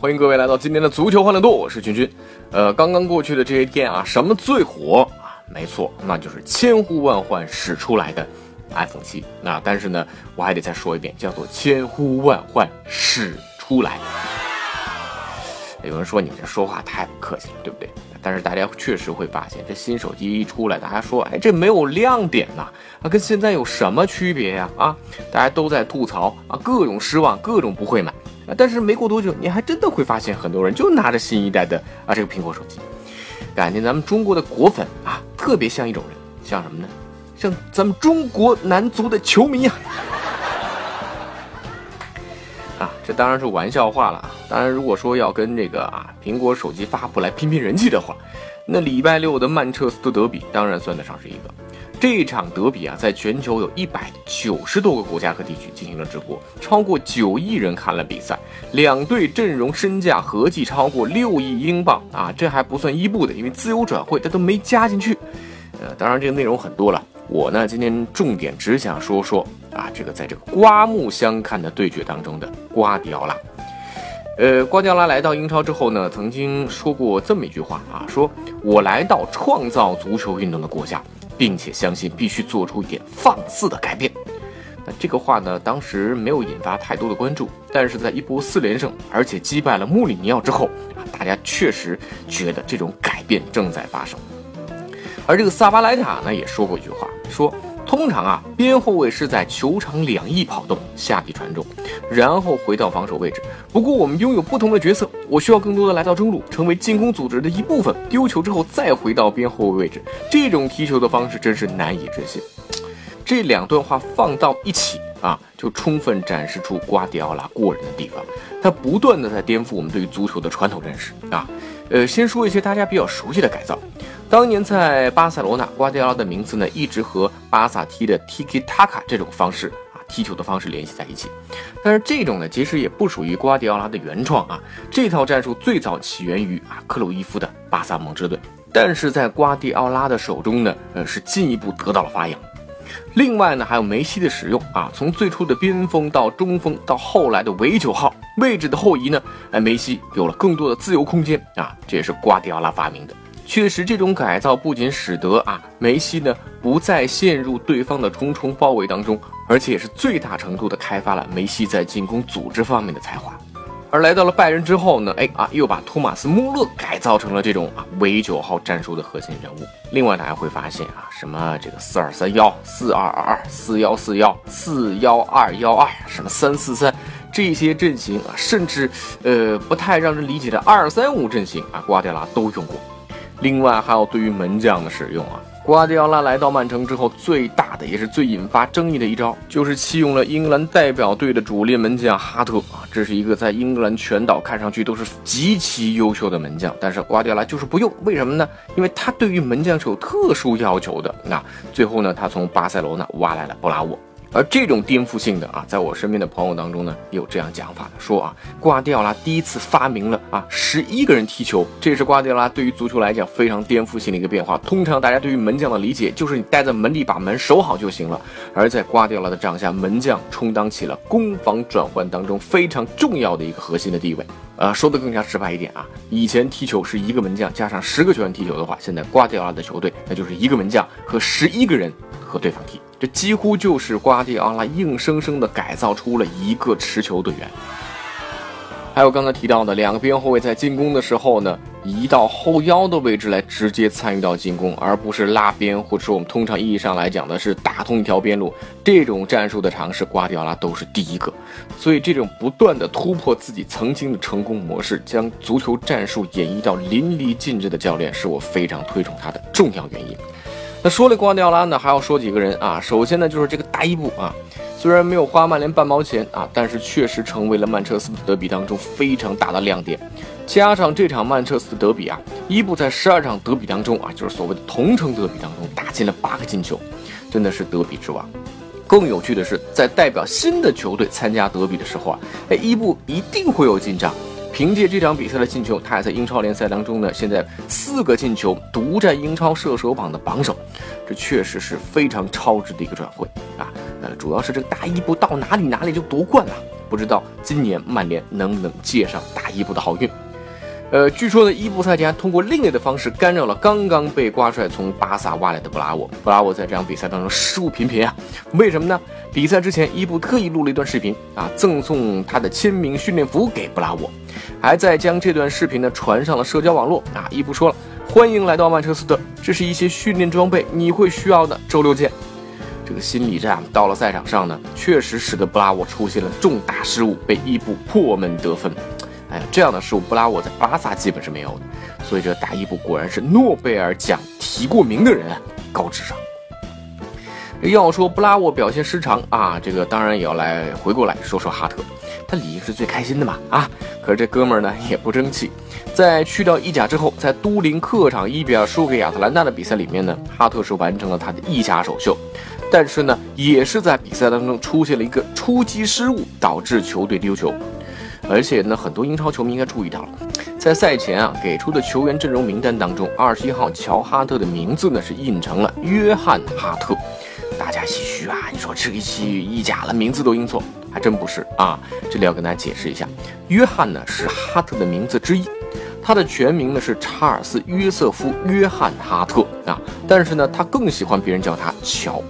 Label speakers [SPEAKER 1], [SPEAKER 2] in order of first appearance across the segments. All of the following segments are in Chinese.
[SPEAKER 1] 欢迎各位来到今天的足球欢乐多，我是君君。呃，刚刚过去的这些天啊，什么最火啊？没错，那就是千呼万唤始出来的 iPhone 七。那但是呢，我还得再说一遍，叫做千呼万唤始出来。有人说你这说话太不客气了，对不对？但是大家确实会发现，这新手机一出来，大家说，哎，这没有亮点呐，啊，跟现在有什么区别呀？啊，大家都在吐槽啊，各种失望，各种不会买。但是没过多久，你还真的会发现，很多人就拿着新一代的啊这个苹果手机。感觉咱们中国的果粉啊，特别像一种人，像什么呢？像咱们中国男足的球迷呀。啊，这当然是玩笑话了。当然，如果说要跟这个啊苹果手机发布来拼拼人气的话，那礼拜六的曼彻斯特德比当然算得上是一个。这场德比啊，在全球有一百九十多个国家和地区进行了直播，超过九亿人看了比赛，两队阵容身价合计超过六亿英镑啊！这还不算伊布的，因为自由转会他都没加进去。呃，当然这个内容很多了，我呢今天重点只想说说啊，这个在这个刮目相看的对决当中的瓜迪奥拉。呃，瓜迪奥拉来到英超之后呢，曾经说过这么一句话啊，说我来到创造足球运动的国家。并且相信必须做出一点放肆的改变。那这个话呢，当时没有引发太多的关注，但是在一波四连胜，而且击败了穆里尼奥之后，大家确实觉得这种改变正在发生。而这个萨巴莱塔呢，也说过一句话，说。通常啊，边后卫是在球场两翼跑动，下地传中，然后回到防守位置。不过我们拥有不同的角色，我需要更多的来到中路，成为进攻组织的一部分。丢球之后再回到边后卫位置，这种踢球的方式真是难以置信。这两段话放到一起啊，就充分展示出瓜迪奥拉过人的地方。他不断的在颠覆我们对于足球的传统认识啊。呃，先说一些大家比较熟悉的改造。当年在巴塞罗那，瓜迪奥拉的名字呢一直和巴萨踢的 Tiki Taka 这种方式啊踢球的方式联系在一起。但是这种呢其实也不属于瓜迪奥拉的原创啊，这套战术最早起源于啊克鲁伊夫的巴萨梦之队，但是在瓜迪奥拉的手中呢，呃是进一步得到了发扬。另外呢还有梅西的使用啊，从最初的边锋到中锋到后来的伪九号位置的后移呢，哎梅西有了更多的自由空间啊，这也是瓜迪奥拉发明的。确实，这种改造不仅使得啊梅西呢不再陷入对方的重重包围当中，而且也是最大程度的开发了梅西在进攻组织方面的才华。而来到了拜仁之后呢，哎啊又把托马斯穆勒改造成了这种啊伪九号战术的核心人物。另外大家会发现啊，什么这个四二三幺、四二二二、四幺四幺、四幺二幺二，什么三四三这些阵型啊，甚至呃不太让人理解的二三五阵型啊，瓜迪拉都用过。另外还有对于门将的使用啊，瓜迪奥拉来到曼城之后，最大的也是最引发争议的一招，就是弃用了英格兰代表队的主力门将哈特啊，这是一个在英格兰全岛看上去都是极其优秀的门将，但是瓜迪奥拉就是不用，为什么呢？因为他对于门将是有特殊要求的。那最后呢，他从巴塞罗那挖来了布拉沃。而这种颠覆性的啊，在我身边的朋友当中呢，有这样讲法的，说啊，瓜迪奥拉第一次发明了啊，十一个人踢球，这也是瓜迪奥拉对于足球来讲非常颠覆性的一个变化。通常大家对于门将的理解就是你待在门里把门守好就行了，而在瓜迪奥拉的帐下，门将充当起了攻防转换当中非常重要的一个核心的地位。呃，说的更加直白一点啊，以前踢球是一个门将加上十个球员踢球的话，现在瓜迪奥拉的球队那就是一个门将和十一个人和对方踢。这几乎就是瓜迪奥拉硬生生的改造出了一个持球队员。还有刚才提到的两个边后卫在进攻的时候呢，移到后腰的位置来直接参与到进攻，而不是拉边，或者说我们通常意义上来讲的是打通一条边路。这种战术的尝试，瓜迪奥拉都是第一个。所以这种不断的突破自己曾经的成功模式，将足球战术演绎到淋漓尽致的教练，是我非常推崇他的重要原因。那说了瓜迪奥拉呢，还要说几个人啊。首先呢，就是这个大伊布啊。虽然没有花曼联半毛钱啊，但是确实成为了曼彻斯特德比当中非常大的亮点。加上这场曼彻斯特德比啊，伊布在十二场德比当中啊，就是所谓的同城德比当中打进了八个进球，真的是德比之王。更有趣的是，在代表新的球队参加德比的时候啊，哎，伊布一定会有进账。凭借这场比赛的进球，他还在英超联赛当中呢，现在四个进球，独占英超射手榜的榜首，这确实是非常超值的一个转会啊。呃，主要是这个大伊布到哪里哪里就夺冠了，不知道今年曼联能不能借上大伊布的好运。呃，据说呢，伊布赛前通过另类的方式干扰了刚刚被瓜帅从巴萨挖来的布拉沃。布拉沃在这场比赛当中失误频频啊，为什么呢？比赛之前，伊布特意录了一段视频啊，赠送他的签名训练服给布拉沃，还在将这段视频呢传上了社交网络啊。伊布说了：“欢迎来到曼彻斯特，这是一些训练装备，你会需要的。周六见。”这个心理战到了赛场上呢，确实使得布拉沃出现了重大失误，被伊布破门得分。哎呀，这样的失误布拉沃在巴萨基本是没有的，所以这大伊布果然是诺贝尔奖提过名的人，高智商。要说布拉沃表现失常啊，这个当然也要来回过来说说哈特，他理应是最开心的嘛啊！可是这哥们儿呢也不争气，在去掉意甲之后，在都灵客场一比二输给亚特兰大的比赛里面呢，哈特是完成了他的意甲首秀。但是呢，也是在比赛当中出现了一个出击失误，导致球队丢球。而且呢，很多英超球迷应该注意到了，在赛前啊给出的球员阵容名单当中，二十一号乔哈特的名字呢是印成了约翰哈特。大家唏嘘啊，你说这个戏意甲了，名字都印错，还真不是啊。这里要跟大家解释一下，约翰呢是哈特的名字之一，他的全名呢是查尔斯约瑟夫约翰哈特啊，但是呢他更喜欢别人叫他乔。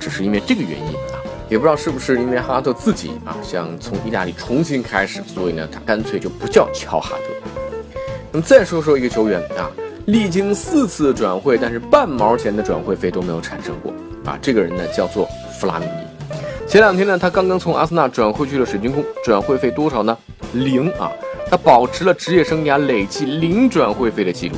[SPEAKER 1] 只是因为这个原因啊，也不知道是不是因为哈特自己啊想从意大利重新开始，所以呢他干脆就不叫乔哈特。那么再说说一个球员啊，历经四次转会，但是半毛钱的转会费都没有产生过啊，这个人呢叫做弗拉米尼。前两天呢他刚刚从阿森纳转会去了水晶宫，转会费多少呢？零啊，他保持了职业生涯累计零转会费的记录。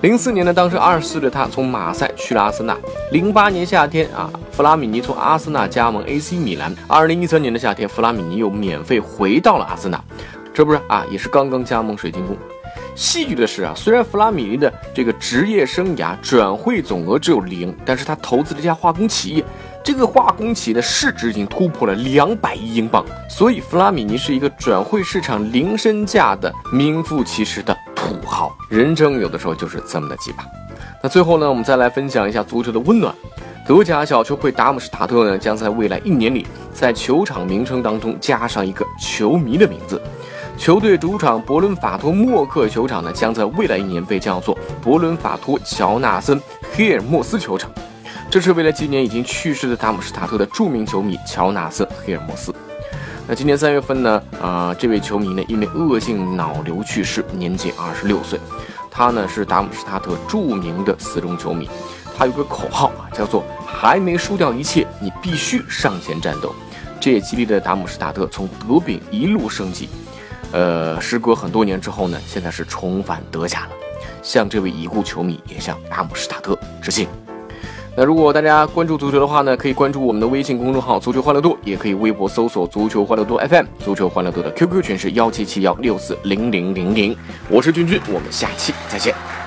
[SPEAKER 1] 零四年呢，当时二十四的他从马赛去了阿森纳。零八年夏天啊，弗拉米尼从阿森纳加盟 AC 米兰。二零一三年的夏天，弗拉米尼又免费回到了阿森纳，这不是啊，也是刚刚加盟水晶宫。戏剧的是啊，虽然弗拉米尼的这个职业生涯转会总额只有零，但是他投资了一家化工企业。这个化工企业的市值已经突破了两百亿英镑，所以弗拉米尼是一个转会市场零身价的名副其实的土豪。人生有的时候就是这么的奇葩。那最后呢，我们再来分享一下足球的温暖。德甲小球会达姆施塔特呢，将在未来一年里，在球场名称当中加上一个球迷的名字。球队主场伯伦法托默克球场呢，将在未来一年被叫做伯伦法托乔纳森黑尔莫斯球场。这是为了纪念已经去世的达姆施塔特的著名球迷乔纳森·黑尔莫斯。那今年三月份呢，啊，这位球迷呢因为恶性脑瘤去世，年仅二十六岁。他呢是达姆施塔特著名的死忠球迷，他有个口号啊，叫做“还没输掉一切，你必须上前战斗”。这也激励了达姆施塔特从德丙一路升级。呃，时隔很多年之后呢，现在是重返德甲了。向这位已故球迷，也向阿姆斯塔特致敬。那如果大家关注足球的话呢，可以关注我们的微信公众号“足球欢乐多”，也可以微博搜索“足球欢乐多 FM”。足球欢乐多的 QQ 群是幺七七幺六四零零零零。我是君君，我们下期再见。